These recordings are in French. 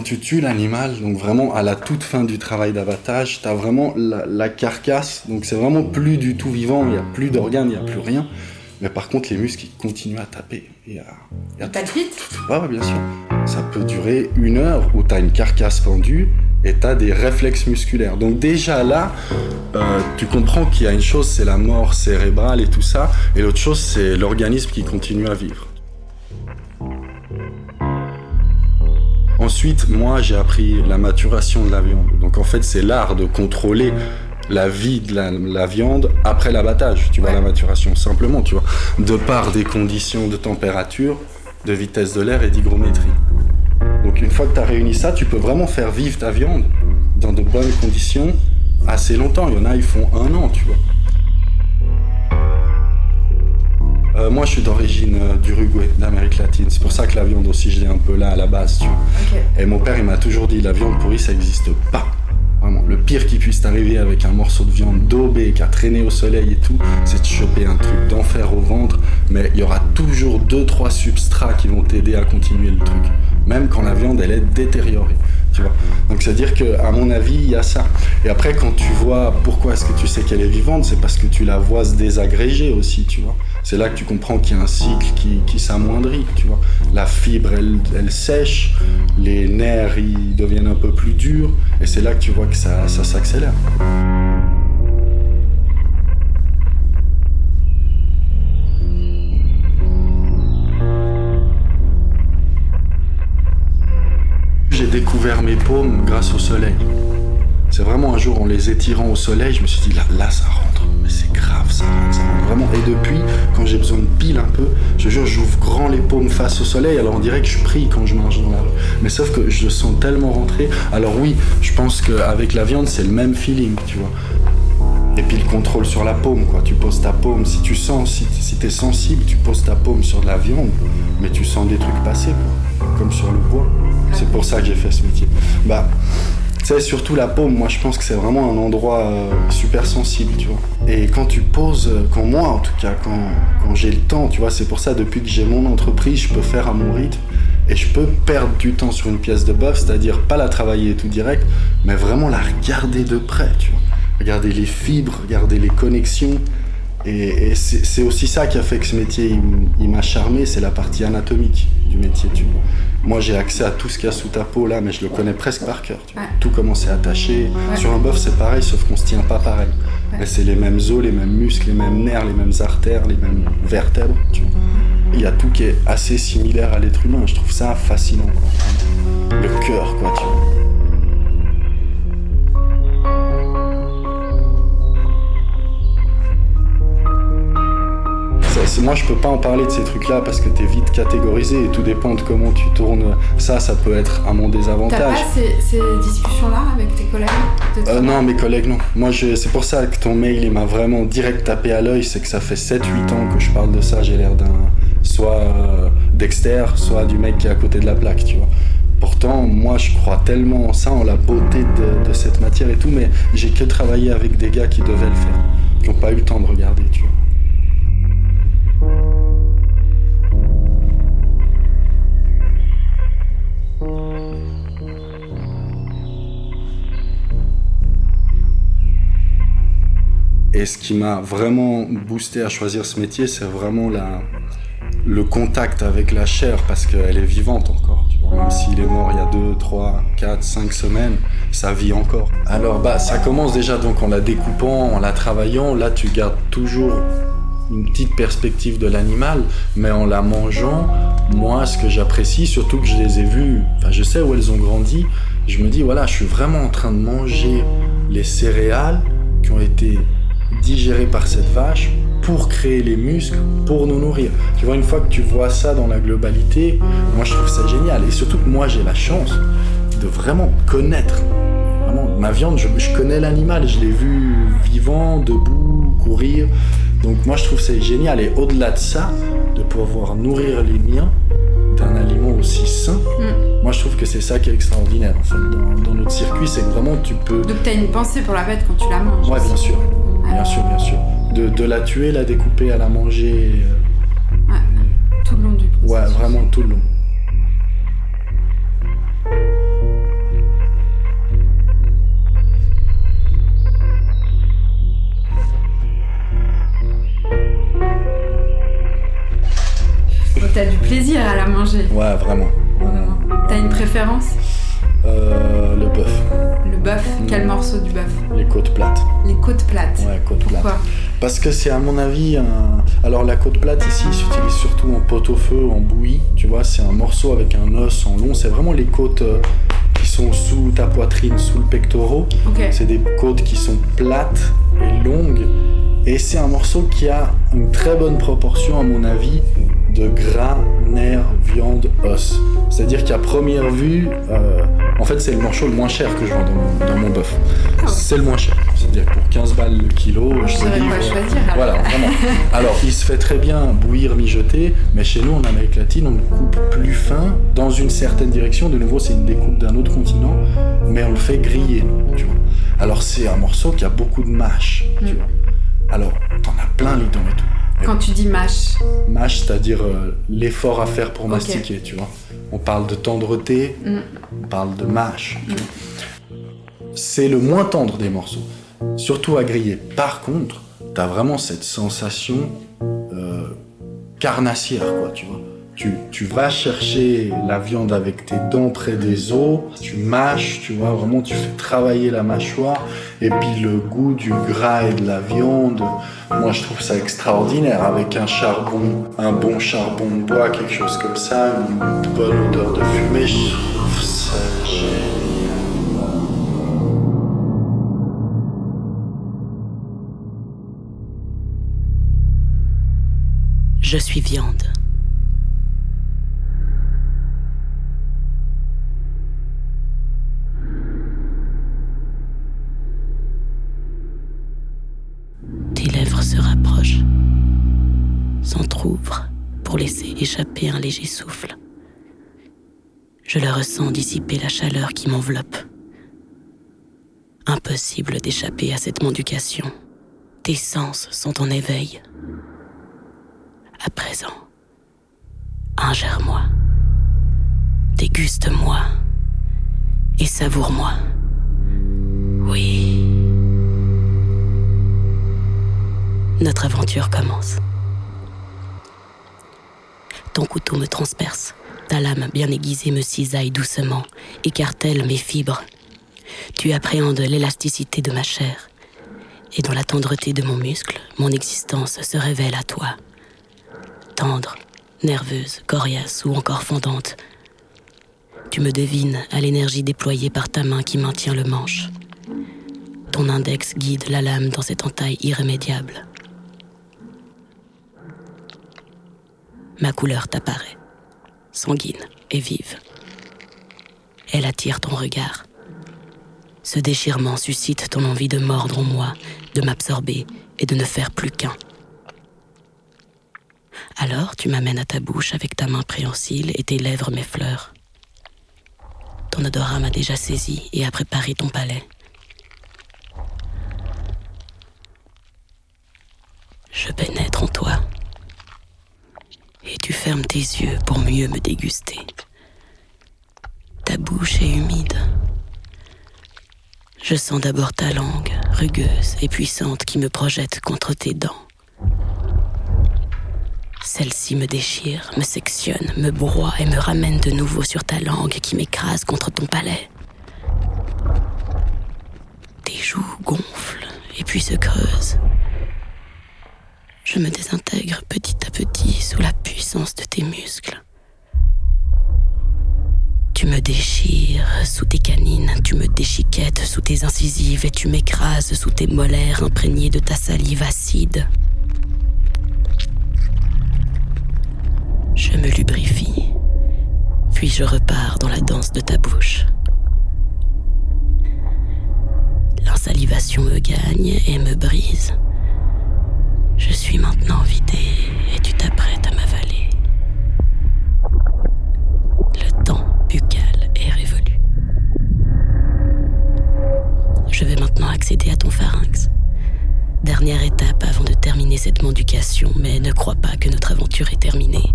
quand tu tues l'animal, donc vraiment à la toute fin du travail d'abattage, tu as vraiment la, carcasse, donc c'est vraiment plus du tout vivant, il n'y a plus d'organes, il n'y a plus rien. Mais par contre, les muscles, ils continuent à taper. Et à, et vite Ouais, bien sûr. Ça peut durer une heure où tu as une carcasse pendue et tu as des réflexes musculaires. Donc déjà là, euh, tu comprends qu'il y a une chose, c'est la mort cérébrale et tout ça, et l'autre chose, c'est l'organisme qui continue à vivre. Ensuite, moi, j'ai appris la maturation de la viande. Donc en fait, c'est l'art de contrôler la vie de la, viande après l'abattage, tu vois, la maturation, simplement, tu vois, de par des conditions de température, de vitesse de l'air et d'hygrométrie. Donc une fois que tu as réuni ça, tu peux vraiment faire vivre ta viande dans de bonnes conditions assez longtemps. Il y en a, ils font un an, tu vois. Euh, moi, je suis d'origine euh, d'Uruguay, d'Amérique latine. C'est pour ça que la viande aussi, je l'ai un peu là à la base, tu vois. Et mon père, il m'a toujours dit, la viande pourrie, ça n'existe pas. Vraiment, le pire qui puisse t'arriver avec un morceau de viande daubé qui a traîné au soleil et tout, c'est de choper un truc d'enfer au ventre, mais il y aura toujours deux trois substrats qui vont t'aider à continuer le truc, même quand la viande elle est détériorée. Tu vois Donc c'est-à-dire que à mon avis, il y a ça. Et après quand tu vois pourquoi est-ce que tu sais qu'elle est vivante, c'est parce que tu la vois se désagréger aussi, tu vois. C'est là que tu comprends qu'il y a un cycle qui, qui s'amoindrit, tu vois. La fibre, elle, elle, sèche, les nerfs, ils deviennent un peu plus durs, et c'est là que tu vois que ça, ça s'accélère. J'ai découvert mes paumes grâce au soleil. C'est vraiment un jour en les étirant au soleil, je me suis dit là, là ça mais c'est grave, ça ça vraiment. Et depuis, quand j'ai besoin de pile un peu, je jure, j'ouvre grand les paumes face au soleil, alors on dirait que je prie quand je marche dans la rue. Mais sauf que je sens tellement rentrer. Alors oui, je pense qu'avec la viande, c'est le même feeling, tu vois. Et puis le contrôle sur la paume, quoi. Tu poses ta paume, si tu sens, si, si t'es sensible, tu poses ta paume sur de la viande, mais tu sens des trucs passer, quoi. Comme sur le bois. C'est pour ça que j'ai fait ce métier. Bah, c'est surtout la paume, moi je pense que c'est vraiment un endroit euh, super sensible, tu vois. Et quand tu poses, euh, quand moi en tout cas, quand, quand j'ai le temps, tu vois, c'est pour ça depuis que j'ai mon entreprise, je peux faire à mon rythme et je peux perdre du temps sur une pièce de bœuf, c'est-à-dire pas la travailler tout direct, mais vraiment la regarder de près, tu vois. Regarder les fibres, regarder les connexions. Et, c'est aussi ça qui a fait que ce métier, il, m'a charmé, c'est la partie anatomique du métier, tu vois. Moi, j'ai accès à tout ce qu'il y a sous ta peau là, mais je le connais presque par cœur. Tout comment c'est attaché. Sur un bœuf, c'est pareil, sauf qu'on se tient pas pareil. Mais c'est les mêmes os, les mêmes muscles, les mêmes nerfs, les mêmes artères, les mêmes vertèbres. Il y a tout qui est assez similaire à l'être humain. Je trouve ça fascinant. Le cœur, quoi, tu vois. Moi je peux pas en parler de ces trucs-là parce que tu es vite catégorisé et tout dépend de comment tu tournes. Ça, ça peut être à mon désavantage. T'as pas ces, discussions-là avec tes collègues euh, Non, mes collègues non. Moi, c'est pour ça que ton mail il m'a vraiment direct tapé à l'œil. C'est que ça fait 7-8 ans que je parle de ça. J'ai l'air d'un soit euh, Dexter, soit du mec qui est à côté de la plaque, tu vois. Pourtant, moi, je crois tellement en ça, en la beauté de, de cette matière et tout, mais j'ai que travaillé avec des gars qui devaient le faire, qui n'ont pas eu le temps de regarder, tu vois. Et ce qui m'a vraiment boosté à choisir ce métier, c'est vraiment la, le contact avec la chair, parce qu'elle est vivante encore. Tu vois. Même s'il est mort il y a 2, 3, 4, 5 semaines, ça vit encore. Alors bah, ça commence déjà donc en la découpant, en la travaillant. Là, tu gardes toujours une petite perspective de l'animal, mais en la mangeant, moi, ce que j'apprécie, surtout que je les ai vues, enfin, je sais où elles ont grandi, je me dis, voilà, je suis vraiment en train de manger les céréales qui ont été digérées par cette vache pour créer les muscles, pour nous nourrir. Tu vois, une fois que tu vois ça dans la globalité, moi, je trouve ça génial. Et surtout que moi, j'ai la chance de vraiment connaître. Vraiment, ma viande, je, je connais l'animal, je l'ai vu vivant, debout, courir. Donc moi je trouve c'est génial et au-delà de ça, de pouvoir nourrir les miens d'un aliment aussi sain, mm. moi je trouve que c'est ça qui est extraordinaire en fait dans, notre circuit, c'est que vraiment tu peux... Donc tu as une pensée pour la bête quand tu la manges Ouais bien sûr, Bien sûr, bien sûr. De, la tuer, la découper, à la manger. Euh, ouais, tout le long du processus. Ouais, vraiment tout le long. T'as du plaisir à la manger. Ouais, vraiment. T'as une préférence? Euh, le bœuf, Le bœuf. Quel morceau du bœuf les côtes plates. Les côtes plates. Ouais, côtes plates. Pourquoi Parce que c'est à mon avis un... Alors la côte plate ici s'utilise surtout en pot-au-feu, en bouillie, tu vois, c'est un morceau avec un os en long, c'est vraiment les côtes euh, qui sont sous ta poitrine, sous le pectoral. C'est des côtes qui sont plates et longues. Et c'est un morceau qui a une très bonne proportion, à mon avis, de gras, nerfs, viande, os. C'est-à-dire qu'à première vue, euh, en fait, c'est le morceau le moins cher que je vends dans mon, dans mon bœuf. C'est le moins cher. C'est-à-dire que pour 15 balles le kilo, je quoi voilà. choisir. alors. Voilà, vraiment. Alors, il se fait très bien bouillir, mijoter, mais chez nous, en Amérique latine, on le coupe plus fin, dans une certaine direction. De nouveau, c'est une découpe d'un autre continent, mais on le fait griller, nous, tu vois. Alors, c'est un morceau qui a beaucoup de mâche, tu Mm. vois. Alors, t'en as plein les dents et tout. Quand tu dis mâche, Mâche, c'est-à-dire euh, l'effort à faire pour mastiquer, tu vois. On parle de tendreté, Mm. on parle de mâche. C'est le moins tendre des morceaux, surtout à griller. Par contre, t'as vraiment cette sensation euh, carnassière, quoi, tu vois. Tu, vas chercher la viande avec tes dents près des os, tu mâches, tu vois, vraiment tu fais travailler la mâchoire, et puis le goût du gras et de la viande, moi je trouve ça extraordinaire avec un charbon, un bon charbon de bois, quelque chose comme ça, une bonne odeur de fumée, un léger souffle. Je le ressens dissiper la chaleur qui m'enveloppe. Impossible d'échapper à cette mendication. Tes sens sont en éveil. À présent, ingère-moi, déguste-moi et savoure-moi. Oui. Notre aventure commence. Ton couteau me transperce, ta lame bien aiguisée me cisaille doucement, écartèle mes fibres. Tu appréhendes l'élasticité de ma chair, et dans la tendreté de mon muscle, mon existence se révèle à toi tendre, nerveuse, coriace ou encore fondante. Tu me devines à l'énergie déployée par ta main qui maintient le manche. Ton index guide la lame dans cette entaille irrémédiable. Ma couleur t'apparaît, sanguine et vive. Elle attire ton regard. Ce déchirement suscite ton envie de mordre en moi, de m'absorber et de ne faire plus qu'un. Alors tu m'amènes à ta bouche avec ta main préhensile et tes lèvres mes fleurs. Ton odorat m'a déjà saisi et a préparé ton palais. Je pénètre tu fermes tes yeux pour mieux me déguster. Ta bouche est humide. Je sens d'abord ta langue, rugueuse et puissante, qui me projette contre tes dents. Celle-ci me déchire, me sectionne, me broie et me ramène de nouveau sur ta langue qui m'écrase contre ton palais. Tes joues gonflent et puis se creusent. Me désintègre petit à petit sous la puissance de tes muscles. Tu me déchires sous tes canines, tu me déchiquettes sous tes incisives et tu m'écrases sous tes molaires imprégnées de ta salive acide. Je me lubrifie, puis je repars dans la danse de ta bouche. L'insalivation me gagne et me brise. Suis maintenant vidé et tu t'apprêtes à m'avaler. Le temps buccal est révolu. Je vais maintenant accéder à ton pharynx. Dernière étape avant de terminer cette mendication, mais ne crois pas que notre aventure est terminée.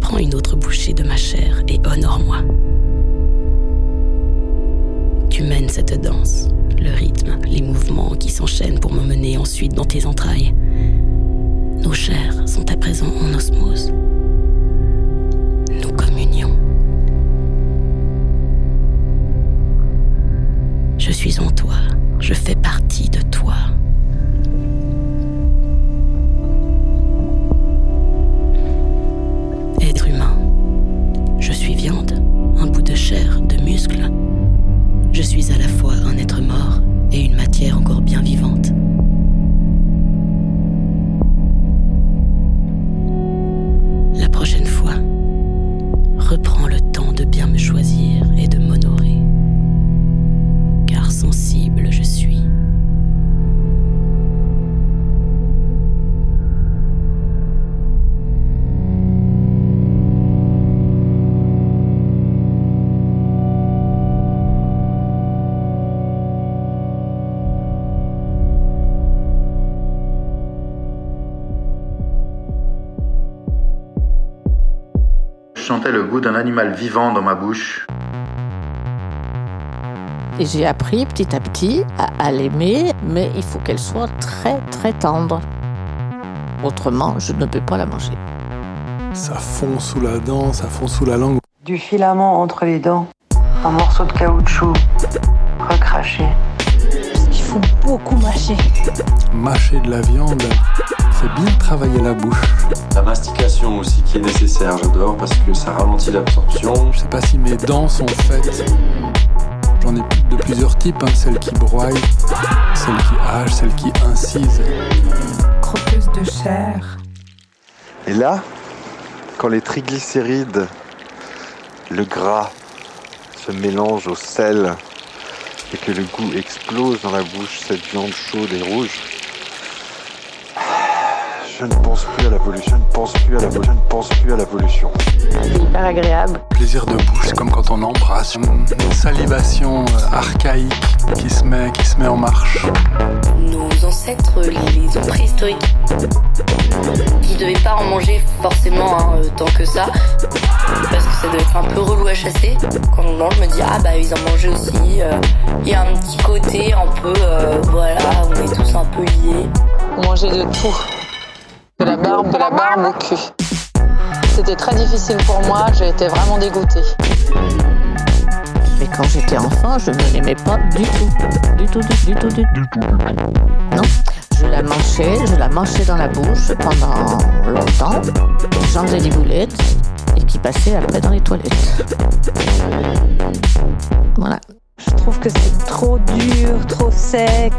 Prends une autre bouchée de ma chair et honore-moi. Tu mènes cette danse, le rythme, les mouvements qui s'enchaînent pour m'emmener ensuite dans tes entrailles. Nos chairs sont à présent en osmose. Nous communions. Je suis en toi, je fais partie de toi. Sentais le goût d'un animal vivant dans ma bouche. Et j'ai appris petit à petit à, à l'aimer, mais il faut qu'elle soit très très tendre. Autrement, je ne peux pas la manger. Ça fond sous la dent, ça fond sous la langue. Du filament entre les dents, un morceau de caoutchouc, recraché. Faut beaucoup mâcher. Mâcher de la viande, fait bien travailler la bouche. La mastication aussi qui est nécessaire, j'adore parce que ça ralentit l'absorption. Je sais pas si mes dents sont faites. J'en ai de plusieurs types, hein. celles qui broient, celles qui hachent, celles qui incisent. Croqueuse de chair. Et là, quand les triglycérides, le gras se mélangent au sel et que le goût explose dans la bouche, cette viande chaude et rouge, je ne pense plus à la pollution, je ne pense plus à la je ne pense plus à la pollution. C'est hyper agréable. Plaisir de bouche, c'est comme quand on embrasse. Une salivation euh, archaïque qui se met, qui se met en marche. Nos ancêtres, les hommes préhistoriques, qui devaient pas en manger forcément hein, euh, tant que ça, parce que ça devait être un peu relou à chasser. Quand on mange, je me dis ah bah ils en mangeaient aussi. euh, Il y a un petit côté un peu, euh, voilà, on est tous un peu liés. On mangeait de tout. De la barbe, de la barbe au cul. C'était très difficile pour moi, j'ai été vraiment dégoûtée. Mais quand j'étais enfant, je ne l'aimais pas du tout. Du tout, du, du tout, du, du tout. Non. Je la manchais, je la manchais dans la bouche pendant longtemps. J'en faisais des boulettes et qui passaient après dans les toilettes. Voilà. Je trouve que c'est trop dur, trop sec.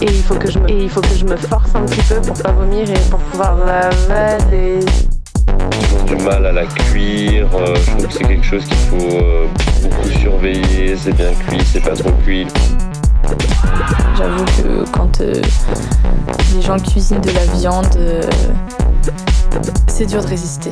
Et il faut que je me, et il faut que je me force un petit peu pour pas vomir et pour pouvoir l'avaler. Ils ont du mal à la cuire. euh, je trouve que c'est quelque chose qu'il faut euh, beaucoup surveiller. C'est bien cuit, c'est pas trop cuit. J'avoue que quand euh, les gens cuisinent de la viande, euh, c'est dur de résister.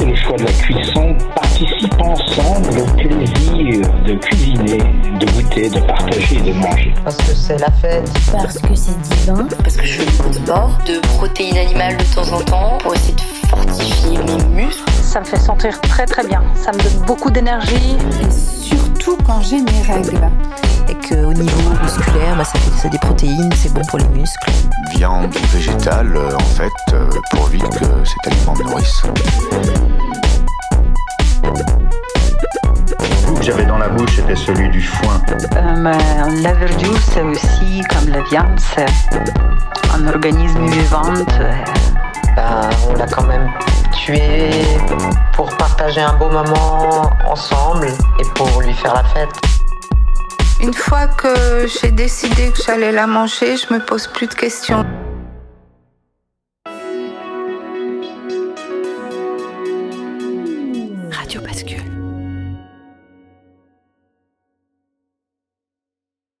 Le choix de la cuisson participe ensemble au plaisir de cuisiner, de goûter, de partager et de manger. Parce que c'est la fête. Parce que c'est divin. Parce que je fais de sport, de protéines animales de temps en temps, pour essayer de fortifier mes muscles. Ça me fait sentir très très bien. Ça me donne beaucoup d'énergie. Et surtout quand j'ai mes règles. Et qu'au niveau musculaire, bah, ça fait des protéines, c'est bon pour les muscles. Viande végétale, euh, en fait, euh, pourvu que cet aliment me nourrisse. Le goût que j'avais dans la bouche était celui du foin. la verdure, c'est aussi comme la viande, c'est un organisme vivant. Ben, on l'a quand même tué pour partager un beau moment ensemble et pour lui faire la fête. Une fois que j'ai décidé que j'allais la manger, je me pose plus de questions.